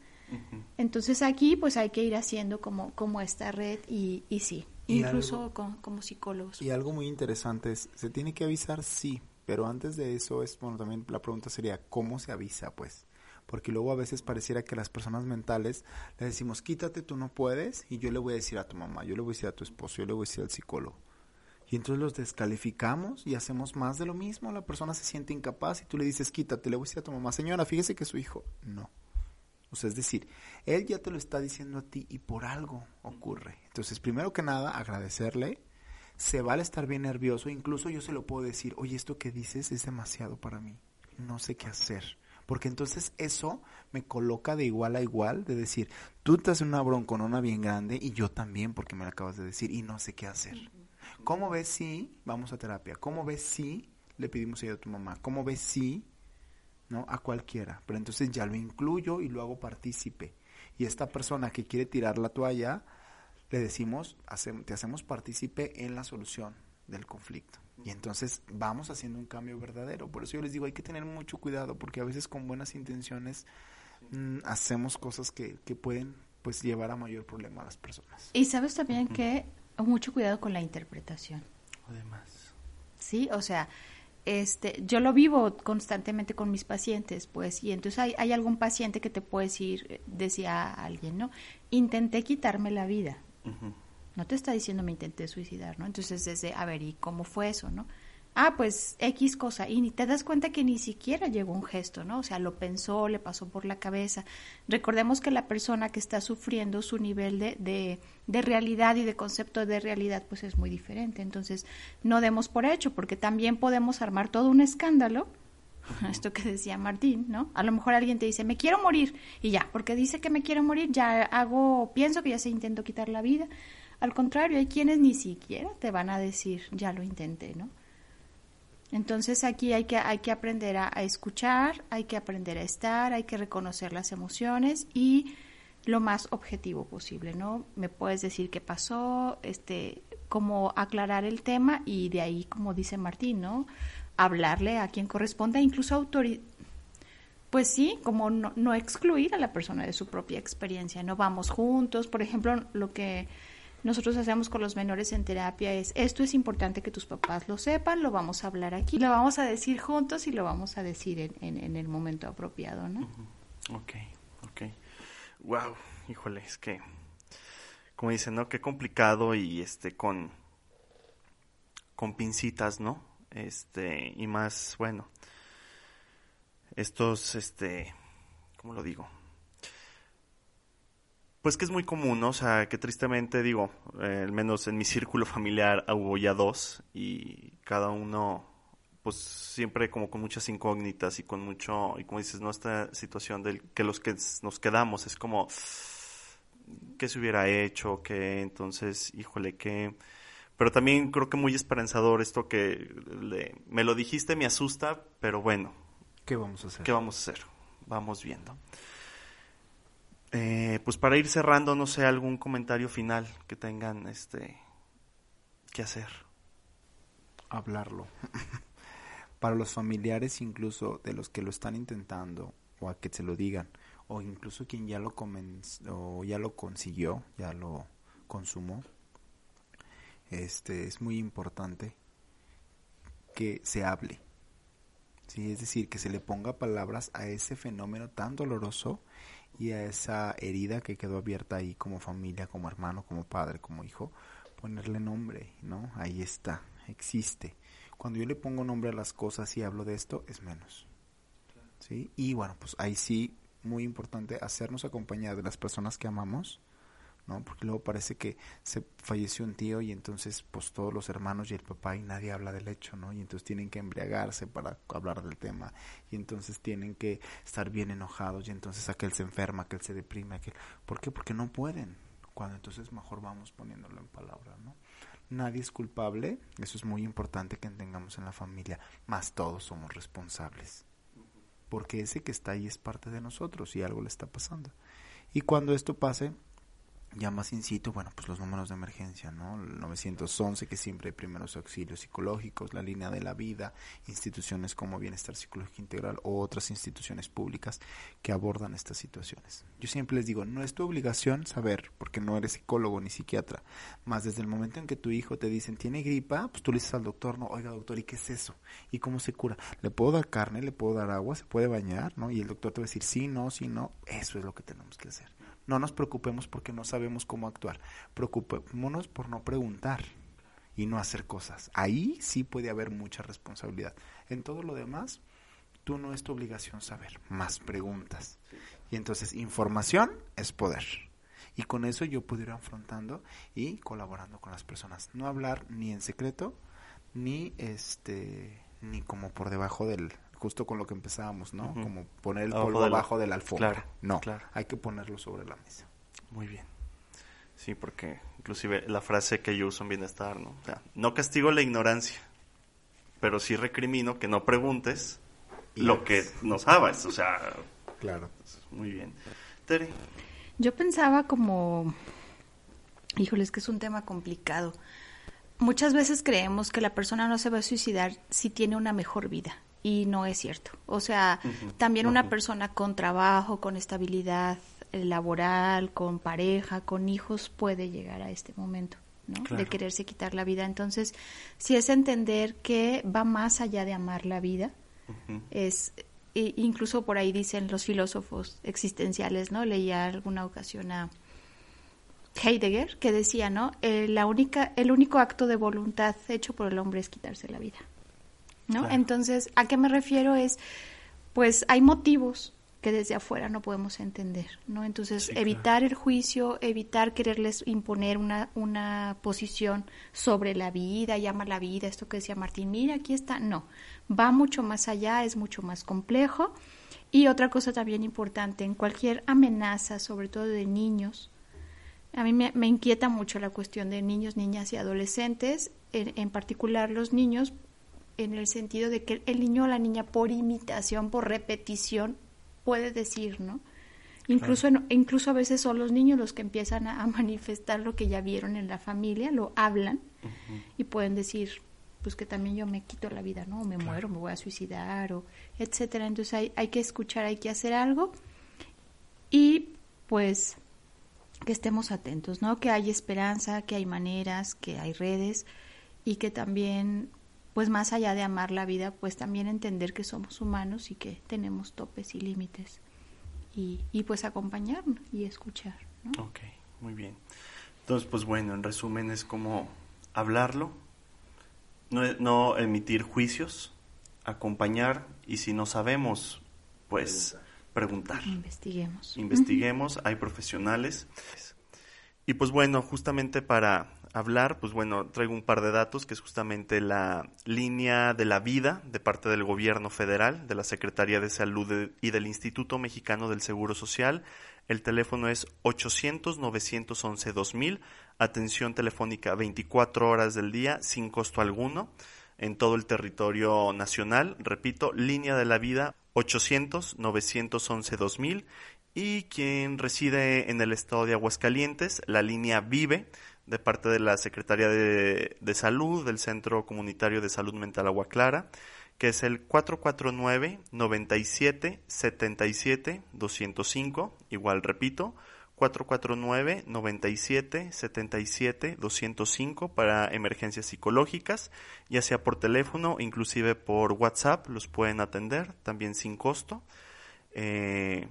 B: Entonces aquí pues hay que ir haciendo como, como esta red y, y sí, incluso como psicólogos.
C: Y algo muy interesante es, ¿se tiene que avisar? Sí, pero antes de eso es, bueno, también la pregunta sería, ¿cómo se avisa? Pues porque luego a veces pareciera que las personas mentales le decimos, quítate, tú no puedes, y yo le voy a decir a tu mamá, yo le voy a decir a tu esposo, yo le voy a decir al psicólogo. Y entonces los descalificamos y hacemos más de lo mismo, la persona se siente incapaz y tú le dices, quítate, le voy a decir a tu mamá, señora, fíjese que su hijo, no. O sea, es decir, él ya te lo está diciendo a ti y por algo ocurre. Entonces, primero que nada, agradecerle, se vale estar bien nervioso, incluso yo se lo puedo decir, oye, esto que dices es demasiado para mí, no sé qué hacer porque entonces eso me coloca de igual a igual, de decir, tú te haces una bronconona bien grande y yo también, porque me lo acabas de decir, y no sé qué hacer. ¿Cómo ves si vamos a terapia? ¿Cómo ves si le pedimos ayuda a tu mamá? ¿Cómo ves si, no? A cualquiera. Pero entonces ya lo incluyo y lo hago partícipe. Y esta persona que quiere tirar la toalla, le decimos, te hacemos partícipe en la solución del conflicto. Y entonces vamos haciendo un cambio verdadero. Por eso yo les digo, hay que tener mucho cuidado, porque a veces con buenas intenciones mm, hacemos cosas que, que pueden pues llevar a mayor problema a las personas.
B: Y sabes también que mucho cuidado con la interpretación.
C: Además.
B: Sí, o sea, este, yo lo vivo constantemente con mis pacientes, pues, y entonces hay, hay algún paciente que te puede decir, decía alguien, ¿no? Intenté quitarme la vida. No te está diciendo me intenté suicidar, ¿no? Entonces, desde, a ver, ¿y cómo fue eso, no? ah, pues X cosa, y ni te das cuenta que ni siquiera llegó un gesto, ¿no? O sea, lo pensó, le pasó por la cabeza. Recordemos que la persona que está sufriendo su nivel de, de, de realidad y de concepto de realidad, pues es muy diferente. Entonces, no demos por hecho, porque también podemos armar todo un escándalo, [LAUGHS] esto que decía Martín, ¿no? A lo mejor alguien te dice, me quiero morir, y ya, porque dice que me quiero morir, ya hago, pienso que ya se intento quitar la vida. Al contrario, hay quienes ni siquiera te van a decir, ya lo intenté, ¿no? Entonces aquí hay que, hay que aprender a, escuchar, hay que aprender a estar, hay que reconocer las emociones y lo más objetivo posible, ¿no? Me puedes decir qué pasó, este, cómo aclarar el tema y de ahí, como dice Martín, ¿no? Hablarle a quien corresponda, incluso autorizar pues sí, como no, no, excluir a la persona de su propia experiencia, no vamos juntos, por ejemplo, lo que nosotros hacemos con los menores en terapia es, esto es importante que tus papás lo sepan, lo vamos a hablar aquí, lo vamos a decir juntos y lo vamos a decir en, en, el momento apropiado, ¿no?
A: Ok, ok. Wow, híjole, es que, como dicen, ¿no? Qué complicado y este, con, con pincitas, ¿no? Este, y más, bueno, estos, este, ¿cómo lo digo? Pues que es muy común, ¿no? O sea, que tristemente digo, eh, al menos en mi círculo familiar hubo ya dos y cada uno, pues siempre como con muchas incógnitas y con mucho, y como dices, ¿no? Esta situación del que los que nos quedamos es como, ¿qué se hubiera hecho? ¿Qué? Entonces, híjole, ¿qué? Pero también creo que muy esperanzador esto que me lo dijiste, me asusta, pero bueno.
C: ¿Qué vamos a hacer?
A: ¿Qué vamos a hacer? Vamos viendo. Eh, pues para ir cerrando, no sé, algún comentario final que tengan este que hacer.
C: Hablarlo. [LAUGHS] para los familiares incluso de los que lo están intentando o a que se lo digan o incluso quien ya lo o ya lo consiguió, ya lo consumó. Este es muy importante que se hable. Sí, es decir, que se le ponga palabras a ese fenómeno tan doloroso y a esa herida que quedó abierta ahí como familia, como hermano, como padre, como hijo, ponerle nombre, ¿no? Ahí está, existe. Cuando yo le pongo nombre a las cosas y hablo de esto, es menos. ¿Sí? Y bueno, pues ahí sí, muy importante, hacernos acompañar de las personas que amamos, ¿no? Porque luego parece que se falleció un tío y entonces pues todos los hermanos y el papá y nadie habla del hecho, ¿no? Y entonces tienen que embriagarse para hablar del tema y entonces tienen que estar bien enojados y entonces aquel se enferma, aquel se deprime, aquel... ¿Por qué? Porque no pueden. Cuando entonces mejor vamos poniéndolo en palabras, ¿no? Nadie es culpable, eso es muy importante que entendamos en la familia, más todos somos responsables. Porque ese que está ahí es parte de nosotros y algo le está pasando. Y cuando esto pase, llamas in situ, bueno, pues los números de emergencia, ¿no? El 911, que siempre hay primeros auxilios psicológicos, la línea de la vida, instituciones como Bienestar Psicológico Integral o otras instituciones públicas que abordan estas situaciones. Yo siempre les digo, no es tu obligación saber, porque no eres psicólogo ni psiquiatra, más desde el momento en que tu hijo te dicen, tiene gripa, pues tú le dices al doctor, no, oiga doctor, ¿y qué es eso? ¿Y cómo se cura? ¿Le puedo dar carne? ¿Le puedo dar agua? ¿Se puede bañar? ¿No? Y el doctor te va a decir, sí, no, sí, no. Eso es lo que tenemos que hacer. No nos preocupemos porque no sabemos cómo actuar. Preocupémonos por no preguntar y no hacer cosas. Ahí sí puede haber mucha responsabilidad. En todo lo demás, tú no es tu obligación saber, más preguntas. Y entonces información es poder. Y con eso yo puedo ir afrontando y colaborando con las personas. No hablar ni en secreto, ni este ni como por debajo del, justo con lo que empezábamos, ¿no? Como poner el polvo abajo de la alfombra. no, hay que ponerlo sobre la mesa.
A: Muy bien. Sí, porque inclusive la frase que yo uso en bienestar, ¿no? O sea, no castigo la ignorancia, pero sí recrimino que no preguntes lo que no sabes, o sea...
C: Claro.
A: Muy bien. Tere.
B: Yo pensaba como, híjole, es que es un tema complicado. Muchas veces creemos que la persona no se va a suicidar si tiene una mejor vida y no es cierto. O sea, también una persona con trabajo, con estabilidad eh, laboral, con pareja, con hijos, puede llegar a este momento. ¿no? de quererse quitar la vida. Entonces, si es entender que va más allá de amar la vida, es e incluso por ahí dicen los filósofos existenciales, ¿no? Leía alguna ocasión a Heidegger que decía, ¿no? Eh, la única, el único acto de voluntad hecho por el hombre es quitarse la vida. ¿No? Entonces, ¿a qué me refiero? Es, pues hay motivos que desde afuera no podemos entender, ¿no? Entonces, evitar el juicio, evitar quererles imponer una, una posición sobre la vida, llama la vida, esto que decía Martín, mira, aquí está, no, va mucho más allá, es mucho más complejo. Y otra cosa también importante, en cualquier amenaza, sobre todo de niños, a mí me, inquieta mucho la cuestión de niños, niñas y adolescentes, en, en particular los niños, en el sentido de que el niño o la niña por imitación, por repetición, puede decir, ¿no? Incluso, incluso a veces son los niños los que empiezan a, manifestar lo que ya vieron en la familia, lo hablan y pueden decir, pues que también yo me quito la vida, ¿no? O me muero, me voy a suicidar, o etcétera. Entonces hay, hay que escuchar, hay que hacer algo y pues que estemos atentos, ¿no? Que hay esperanza, que hay maneras, que hay redes y que también pues más allá de amar la vida, pues también entender que somos humanos y que tenemos topes y límites. Y, y pues acompañar y escuchar. ¿no?
A: Ok, muy bien. Entonces, pues bueno, en resumen es como hablarlo, no, no emitir juicios, acompañar y si no sabemos, pues preguntar.
B: Investiguemos.
A: Investiguemos, hay profesionales. Y pues bueno, justamente para hablar, pues bueno, traigo un par de datos, que es justamente la línea de la vida de parte del gobierno federal, de la Secretaría de Salud y del Instituto Mexicano del Seguro Social. El teléfono es 800-911-2000, atención telefónica 24 horas del día, sin costo alguno, en todo el territorio nacional. Repito, línea de la vida 800-911-2000 y quien reside en el estado de Aguascalientes, la línea Vive de parte de la Secretaría de, Salud del Centro Comunitario de Salud Mental Agua Clara, que es el 449 97 77 205, igual repito, 449 97 77 205 para emergencias psicológicas, ya sea por teléfono, inclusive por WhatsApp, los pueden atender también sin costo. Eh,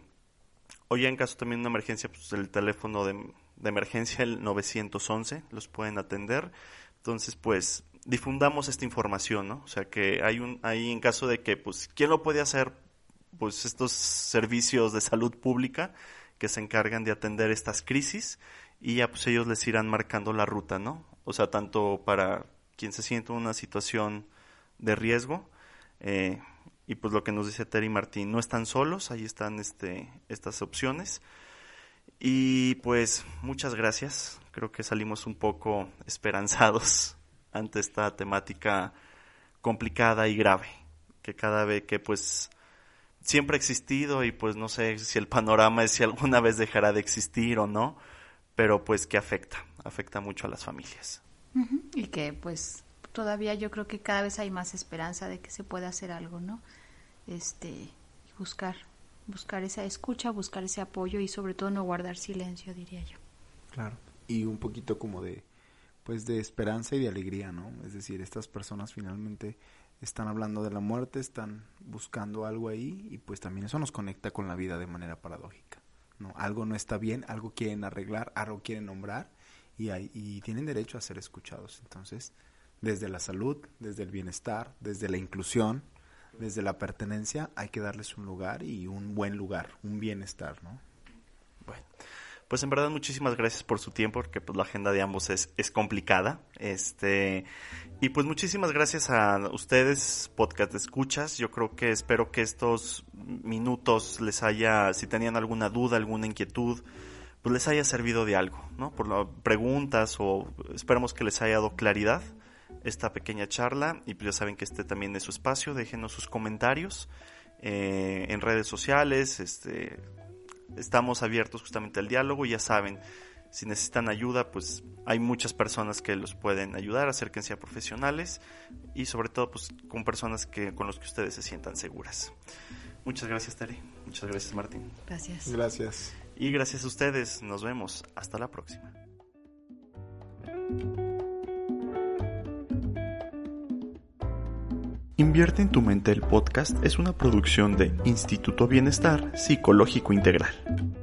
A: o ya en caso también de una emergencia, pues el teléfono de de emergencia el 911, los pueden atender. Entonces, pues difundamos esta información, ¿no? O sea, que hay un hay en caso de que pues quién lo puede hacer pues estos servicios de salud pública que se encargan de atender estas crisis y ya pues ellos les irán marcando la ruta, ¿no? O sea, tanto para quien se siente en una situación de riesgo eh, y pues lo que nos dice Terry Martín, no están solos, ahí están este, estas opciones. Y pues muchas gracias. Creo que salimos un poco [LAUGHS] esperanzados ante esta temática complicada y grave, que cada vez que pues siempre ha existido y pues no sé si el panorama es si alguna vez dejará de existir o no, pero pues que afecta, afecta mucho a las familias.
B: Y que pues todavía yo creo que cada vez hay más esperanza de que se pueda hacer algo, ¿no? Este, buscar buscar esa escucha, buscar ese apoyo y sobre todo no guardar silencio, diría yo.
C: Claro, y un poquito como de pues de esperanza y de alegría, ¿no? Es decir, estas personas finalmente están hablando de la muerte, están buscando algo ahí y pues también eso nos conecta con la vida de manera paradójica, ¿no? Algo no está bien, algo quieren arreglar, algo quieren nombrar y, hay, y tienen derecho a ser escuchados. Entonces, desde la salud, desde el bienestar, desde la inclusión, desde la pertenencia hay que darles un lugar y un buen lugar, un bienestar, ¿no?
A: Bueno, pues en verdad muchísimas gracias por su tiempo, porque pues la agenda de ambos es, es complicada. Este, y pues muchísimas gracias a ustedes, podcast escuchas. Yo creo que espero que estos minutos les haya, si tenían alguna duda, alguna inquietud, pues les haya servido de algo, ¿no? Por las preguntas o esperamos que les haya dado claridad esta pequeña charla y pues ya saben que este también es su espacio, déjenos sus comentarios eh, en redes sociales, este, estamos abiertos justamente al diálogo, ya saben, si necesitan ayuda, pues hay muchas personas que los pueden ayudar, acérquense a profesionales y sobre todo pues con personas que, con los que ustedes se sientan seguras. Muchas gracias, Terry. Muchas gracias, Martín.
B: Gracias.
C: Gracias.
A: Y gracias a ustedes. Nos vemos. Hasta la próxima. Invierte en tu mente el podcast es una producción de Instituto Bienestar Psicológico Integral.